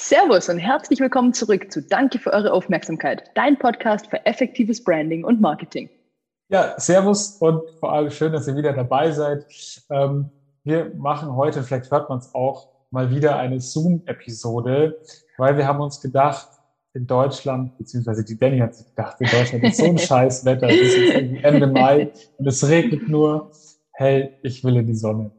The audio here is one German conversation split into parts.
Servus und herzlich willkommen zurück zu Danke für eure Aufmerksamkeit, dein Podcast für effektives Branding und Marketing. Ja, Servus und vor allem schön, dass ihr wieder dabei seid. Ähm, wir machen heute, vielleicht hört man es auch, mal wieder eine Zoom-Episode, weil wir haben uns gedacht, in Deutschland, beziehungsweise die Danny hat sich gedacht, in Deutschland ist so ein Scheißwetter, es ist Ende Mai und es regnet nur. Hey, ich will in die Sonne.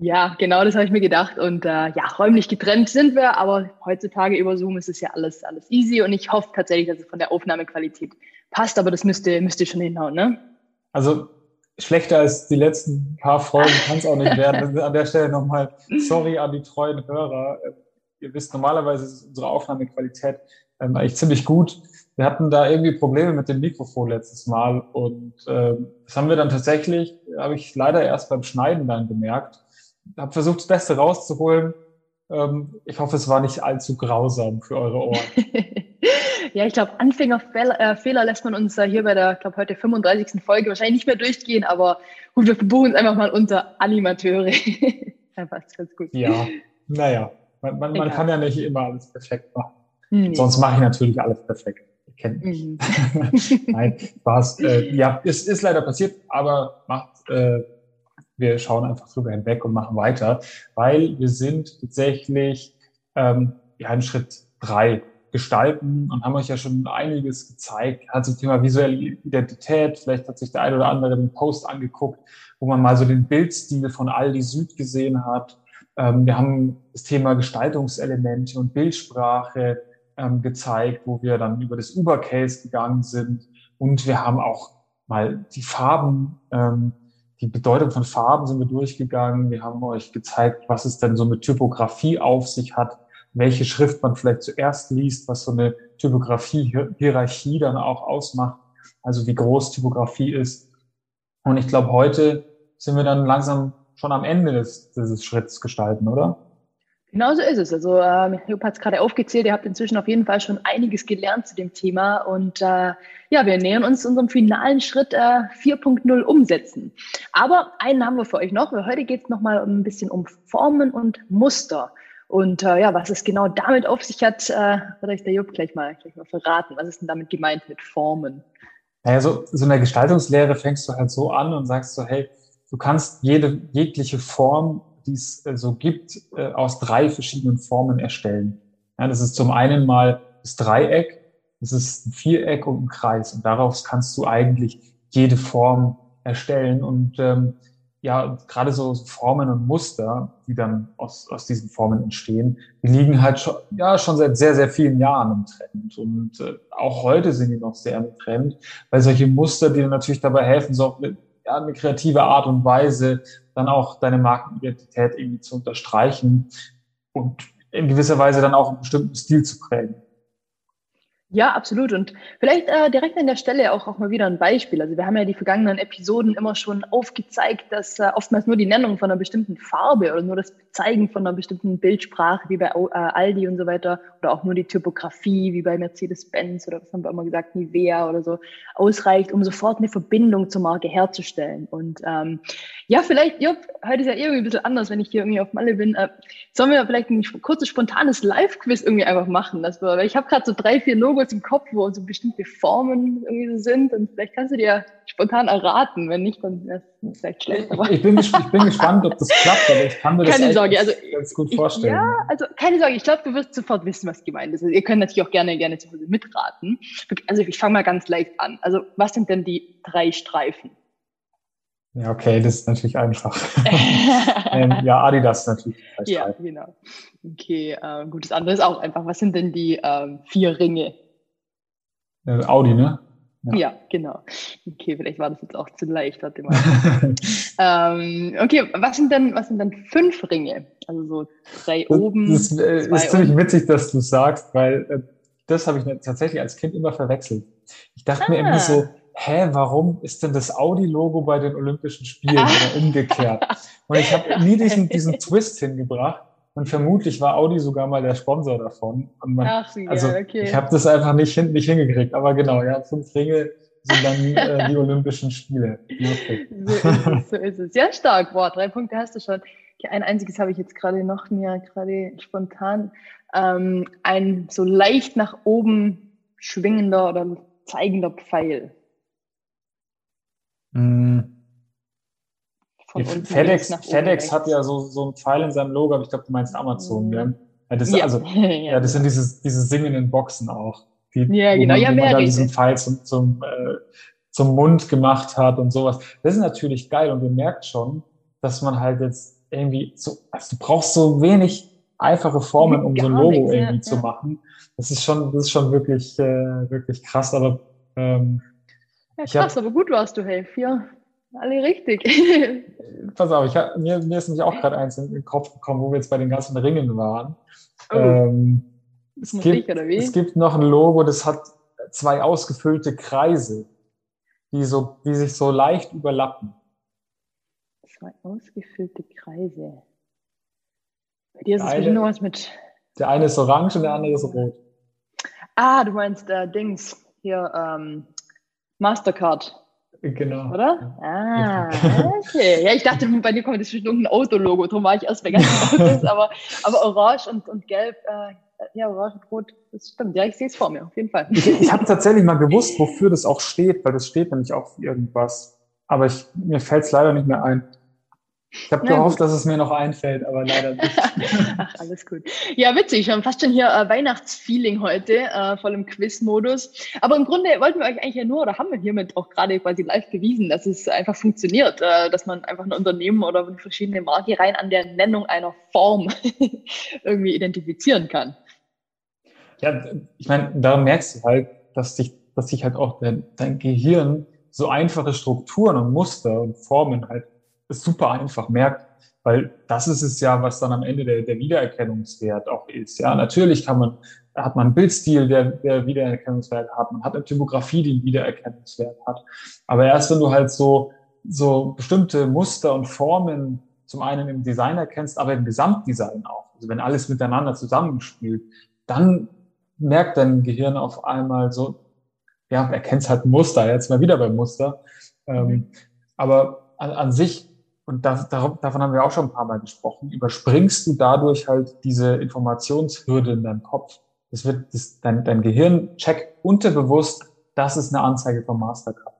Ja, genau, das habe ich mir gedacht. Und äh, ja, räumlich getrennt sind wir, aber heutzutage über Zoom ist es ja alles, alles easy und ich hoffe tatsächlich, dass es von der Aufnahmequalität passt, aber das müsste, müsste schon hinhauen, ne? Also schlechter als die letzten paar Folgen kann es auch nicht werden. An der Stelle nochmal sorry an die treuen Hörer. Ihr wisst, normalerweise ist unsere Aufnahmequalität ähm, eigentlich ziemlich gut. Wir hatten da irgendwie Probleme mit dem Mikrofon letztes Mal und ähm, das haben wir dann tatsächlich, habe ich leider erst beim Schneiden dann gemerkt habe versucht, das Beste rauszuholen. Ähm, ich hoffe, es war nicht allzu grausam für eure Ohren. ja, ich glaube, Anfängerfehler äh, lässt man uns hier bei der, glaube heute 35. Folge wahrscheinlich nicht mehr durchgehen, aber gut, wir verbuchen es einfach mal unter Animateure. da passt ganz gut. Ja, naja, man, man, man kann ja nicht immer alles perfekt machen. Nee. Sonst mache ich natürlich alles perfekt. Ihr kennt mich. Mhm. Nein, Spaß. Äh, ja, es ist, ist leider passiert, aber macht äh, wir schauen einfach drüber hinweg und machen weiter, weil wir sind tatsächlich ähm, ja in Schritt drei gestalten und haben euch ja schon einiges gezeigt, hat zum Thema visuelle Identität, vielleicht hat sich der eine oder andere den Post angeguckt, wo man mal so den Bildstil von Aldi Süd gesehen hat. Ähm, wir haben das Thema Gestaltungselemente und Bildsprache ähm, gezeigt, wo wir dann über das Uber-Case gegangen sind und wir haben auch mal die Farben ähm, die Bedeutung von Farben sind wir durchgegangen. Wir haben euch gezeigt, was es denn so mit Typografie auf sich hat, welche Schrift man vielleicht zuerst liest, was so eine Typografie-Hierarchie dann auch ausmacht, also wie groß Typografie ist. Und ich glaube, heute sind wir dann langsam schon am Ende des, dieses Schritts gestalten, oder? Genau so ist es. Also ähm, Jupp hat es gerade aufgezählt, ihr habt inzwischen auf jeden Fall schon einiges gelernt zu dem Thema und äh, ja, wir nähern uns unserem finalen Schritt äh, 4.0 umsetzen. Aber einen haben wir für euch noch. Heute geht es nochmal ein bisschen um Formen und Muster. Und äh, ja, was es genau damit auf sich hat, äh, wird euch der Jupp gleich mal, gleich mal verraten. Was ist denn damit gemeint mit Formen? Naja, so, so in der Gestaltungslehre fängst du halt so an und sagst so, hey, du kannst jede jegliche Form die es äh, so gibt, äh, aus drei verschiedenen Formen erstellen. Ja, das ist zum einen mal das Dreieck, das ist ein Viereck und ein Kreis. Und daraus kannst du eigentlich jede Form erstellen. Und ähm, ja, gerade so Formen und Muster, die dann aus, aus diesen Formen entstehen, die liegen halt schon, ja, schon seit sehr, sehr vielen Jahren im Trend. Und äh, auch heute sind die noch sehr im Trend, weil solche Muster, die natürlich dabei helfen, so ja, eine kreative Art und Weise dann auch deine Markenidentität irgendwie zu unterstreichen und in gewisser Weise dann auch einen bestimmten Stil zu prägen. Ja, absolut. Und vielleicht äh, direkt an der Stelle auch, auch mal wieder ein Beispiel. Also wir haben ja die vergangenen Episoden immer schon aufgezeigt, dass äh, oftmals nur die Nennung von einer bestimmten Farbe oder nur das Zeigen von einer bestimmten Bildsprache wie bei äh, Aldi und so weiter oder auch nur die Typografie wie bei Mercedes-Benz oder was haben wir immer gesagt, Nivea oder so ausreicht, um sofort eine Verbindung zur Marke herzustellen. Und ähm, ja, vielleicht, Jupp, heute ist ja irgendwie ein bisschen anders, wenn ich hier irgendwie auf Malle bin. Äh, sollen wir vielleicht ein kurzes, spontanes Live-Quiz irgendwie einfach machen? Dass wir, weil ich habe gerade so drei, vier Logos im Kopf, wo so bestimmte Formen irgendwie so sind und vielleicht kannst du dir spontan erraten. Wenn nicht, dann wäre es vielleicht schlecht. Aber ich, bin, ich bin gespannt, ob das klappt, aber ich kann mir keine das Sorge, also, ganz gut vorstellen. Ich, ja, also keine Sorge, ich glaube, du wirst sofort wissen, was gemeint ist. Also, ihr könnt natürlich auch gerne, gerne zu Hause mitraten. Also ich fange mal ganz leicht an. Also was sind denn die drei Streifen? Ja, okay, das ist natürlich einfach. ähm, ja, Adidas natürlich. Ja, genau. Okay, äh, gut, das andere ist auch einfach. Was sind denn die ähm, vier Ringe? Äh, Audi, ne? Ja. ja. genau. Okay, vielleicht war das jetzt auch zu leicht, warte mal. ähm, okay, was sind denn, was sind denn fünf Ringe? Also so drei das, oben. Das äh, ist ziemlich witzig, dass du sagst, weil äh, das habe ich tatsächlich als Kind immer verwechselt. Ich dachte ah. mir immer so, hä, warum ist denn das Audi-Logo bei den Olympischen Spielen oder umgekehrt? Und ich habe nie diesen, diesen Twist hingebracht. Und vermutlich war Audi sogar mal der Sponsor davon. Man, Ach, ja, also okay. ich habe das einfach nicht, hin, nicht hingekriegt. Aber genau, ja, fünf Ringe sind dann äh, die Olympischen Spiele. So ist, es, so ist es. Ja, stark. Boah, drei Punkte hast du schon. ein einziges habe ich jetzt gerade noch mir gerade spontan. Ähm, ein so leicht nach oben schwingender oder zeigender Pfeil. Mm. FedEx, FedEx hat ja so, so einen Pfeil in seinem Logo, aber ich glaube, du meinst Amazon, ja? ja, das, ja. Also, ja, das sind diese, diese singenden Boxen auch. Die, ja, genau. Man, ja, man diesen Pfeil zum, zum, äh, zum Mund gemacht hat und sowas. Das ist natürlich geil und ihr merkt schon, dass man halt jetzt irgendwie so, also du brauchst so wenig einfache Formen, um so ein Logo nichts, irgendwie ja, zu machen. Das ist schon, das ist schon wirklich, äh, wirklich krass, aber ähm, ja, krass, hab, aber gut warst du, hey, vier, alle richtig. pass auf, ich hab, mir, mir ist nämlich auch gerade eins in den Kopf gekommen, wo wir jetzt bei den ganzen Ringen waren. Oh. Ähm, es, gibt, ich, es gibt noch ein Logo, das hat zwei ausgefüllte Kreise, die, so, die sich so leicht überlappen. Zwei ausgefüllte Kreise. Bei dir ist es eine, nur was mit. Der eine ist orange und der andere ist rot. Ah, du meinst äh, Dings. Hier, ähm, Mastercard. Genau. Oder? Ah, okay. Ja, ich dachte, bei dir kommt jetzt bestimmt ein Autologo, darum war ich erst bei ganzen Autos, aber, aber orange und, und gelb, äh, ja, orange und rot, das stimmt. Ja, ich sehe es vor mir, auf jeden Fall. Ich, ich habe tatsächlich mal gewusst, wofür das auch steht, weil das steht nämlich auch für irgendwas. Aber ich, mir fällt es leider nicht mehr ein. Ich habe gehofft, dass es mir noch einfällt, aber leider nicht. Ach, alles gut. Ja, witzig. Wir haben fast schon hier äh, Weihnachtsfeeling heute, äh, voll im Quiz-Modus. Aber im Grunde wollten wir euch eigentlich ja nur, oder haben wir hiermit auch gerade quasi live bewiesen, dass es einfach funktioniert, äh, dass man einfach ein Unternehmen oder verschiedene Marke rein an der Nennung einer Form irgendwie identifizieren kann. Ja, ich meine, daran merkst du halt, dass sich, dass sich halt auch dein, dein Gehirn so einfache Strukturen und Muster und Formen halt super einfach merkt, weil das ist es ja, was dann am Ende der, der Wiedererkennungswert auch ist. Ja, natürlich kann man, hat man einen Bildstil, der, der Wiedererkennungswert hat, man hat eine Typografie, die einen Wiedererkennungswert hat. Aber erst wenn du halt so, so bestimmte Muster und Formen zum einen im Design erkennst, aber im Gesamtdesign auch, also wenn alles miteinander zusammenspielt, dann merkt dein Gehirn auf einmal so, ja, erkennt halt ein Muster, jetzt mal wieder beim Muster. Ähm, mhm. aber an, an sich und das, davon haben wir auch schon ein paar Mal gesprochen, überspringst du dadurch halt diese Informationshürde in deinem Kopf. Das wird, das, dein, dein Gehirn checkt unterbewusst, das ist eine Anzeige von Mastercard.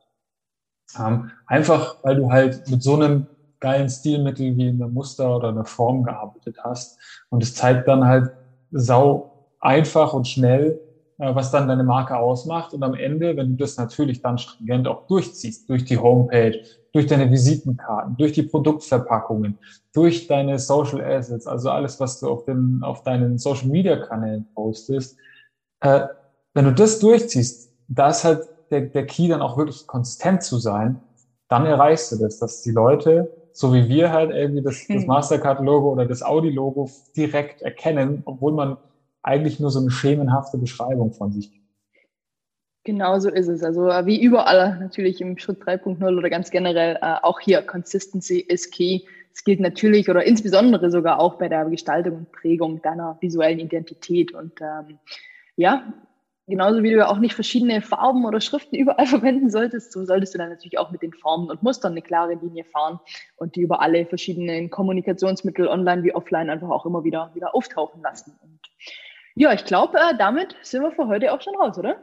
Ähm, einfach, weil du halt mit so einem geilen Stilmittel wie in Muster oder einer Form gearbeitet hast. Und es zeigt dann halt sau einfach und schnell, äh, was dann deine Marke ausmacht. Und am Ende, wenn du das natürlich dann stringent auch durchziehst, durch die Homepage, durch deine Visitenkarten, durch die Produktverpackungen, durch deine Social Assets, also alles, was du auf, den, auf deinen Social Media Kanälen postest, äh, wenn du das durchziehst, da ist halt der, der Key dann auch wirklich konsistent zu sein, dann erreichst du das, dass die Leute, so wie wir halt irgendwie das, das. Mastercard-Logo oder das Audi-Logo direkt erkennen, obwohl man eigentlich nur so eine schemenhafte Beschreibung von sich gibt. Genau so ist es. Also äh, wie überall natürlich im Schritt 3.0 oder ganz generell äh, auch hier Consistency is key. Es gilt natürlich oder insbesondere sogar auch bei der Gestaltung und Prägung deiner visuellen Identität. Und ähm, ja, genauso wie du auch nicht verschiedene Farben oder Schriften überall verwenden solltest, so solltest du dann natürlich auch mit den Formen und Mustern eine klare Linie fahren und die über alle verschiedenen Kommunikationsmittel online wie offline einfach auch immer wieder, wieder auftauchen lassen. Und ja, ich glaube, äh, damit sind wir für heute auch schon raus, oder?